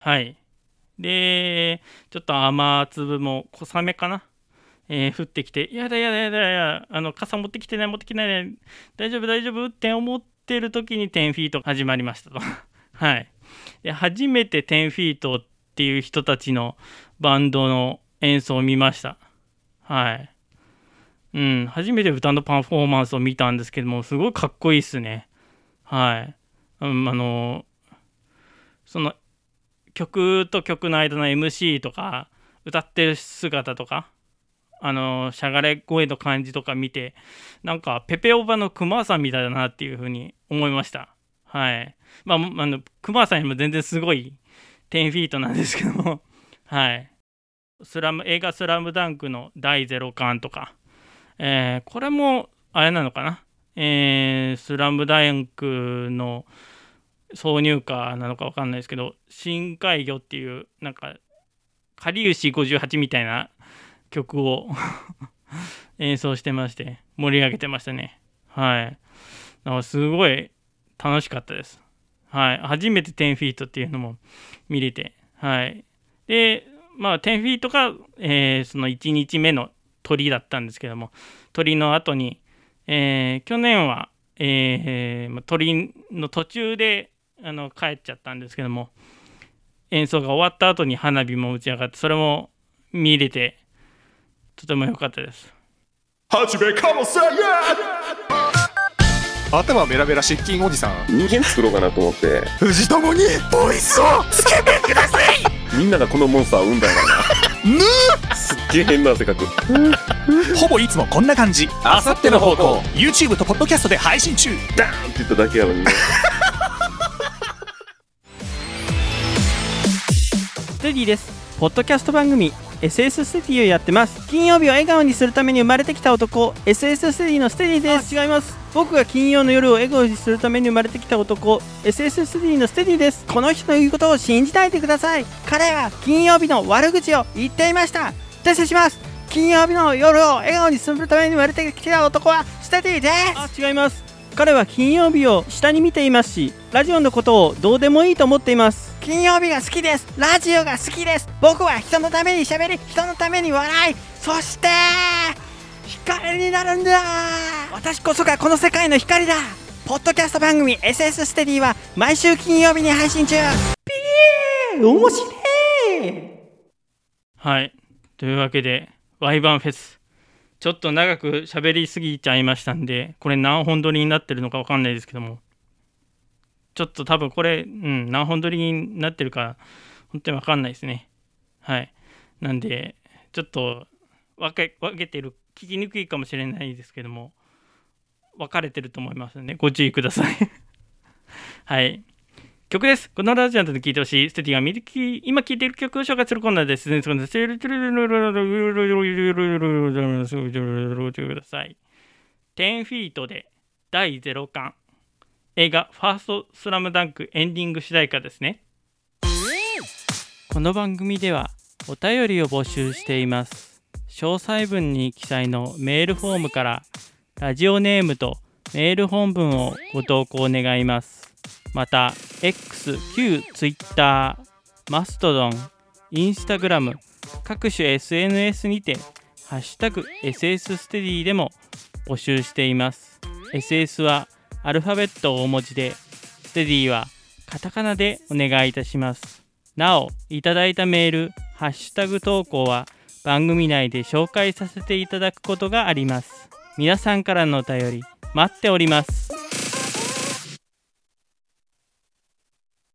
はい。で、ちょっと雨粒も小雨かな、えー降ってきて、やだやだやだやだ、あの傘持ってきてない、持ってきてない、大丈夫大丈夫？って思ってる時に10フィート始まりましたと。はい。で、初めて10フィートっていう人たちのバンドの演奏を見ました。はい。うん、初めて歌のパフォーマンスを見たんですけども、すごいかっこいいっすね。はい。うん、あの、その曲と曲の間の MC とか歌ってる姿とかあのしゃがれ声の感じとか見てなんかペペオバのクマさんみたいだなっていうふうに思いました。はい。まああのクマさんよりも全然すごい10フィートなんですけども。はい。スラム映画「スラムダンクの第0巻とか、えーこれもあれなのかな？えースラムダンクの挿入歌なのかわかんないですけど「深海魚」っていうなんか「かりゆし58」みたいな曲を 演奏してまして盛り上げてましたね。はい。だからすごい楽しかったです。はい。初めて10フィートっていうのも見れてはい。でまあ10フィートが、えーその1日目の鳥だったんですけども鳥の後に、えー去年は、えー鳥の途中であの帰っちゃったんですけども演奏が終わった後に花火も打ち上がってそれも見れてとても良かったです。始めかもせん頭メラメラ失禁おじさん。人間作ろうかなと思って。藤友にボイスをつけてください！みんながこのモンスターを生んだんやなすっげえ変な性格ほぼいつもこんな感じ。あさっての方向。YouTube とポッドキャストで配信中。ダーンって言っただけやのにねステディです。ポッドキャスト番組 SS ステディをやってます。金曜日を笑顔にするために生まれてきた男 SS ステディのステディです。違います。僕が金曜の夜を笑顔にするために生まれてきた男 SS ステディのステディです。この人の言うことを信じないでください。彼は金曜日の悪口を言っていました。訂正します。金曜日の夜を笑顔にするために生まれてきた男はステディです。あ違います彼は金曜日を下に見ていますしラジオのことをどうでもいいと思っています。金曜日が好きです。ラジオが好きです。僕は人のために喋り人のために笑い。そして光になるんだ。私こそがこの世界の光だ。ポッドキャスト番組 SS ステディは毎週金曜日に配信中。ピー面白い。はい。というわけでワイバンフェスちょっと長く喋りすぎちゃいましたんで、これ何本撮りになってるのかわかんないですけども、ちょっと多分これ、うん、何本撮りになってるか、本当にわかんないですね。はい。なんで、ちょっと分け分けてる、聞きにくいかもしれないですけども、分かれてると思いますので、ご注意ください。はい。曲です。このラジオで聴いてほしい、ステティが見てき今聴いている曲を紹介するコーナーです。ください。10フィートで第0巻。映画ファーストスラムダンクエンディング主題歌ですね。この番組ではお便りを募集しています。詳細文に記載のメールフォームからラジオネームとメール本文をご投稿願います。また X、旧 Twitter、マストドン、インスタグラム各種 SNS にてハッシュタグ SS ステディでも募集しています。SS はアルファベット大文字で、ステディはカタカナでお願いいたします。なお、いただいたメール、ハッシュタグ投稿は番組内で紹介させていただくことがあります。皆さんからのお便り待っております。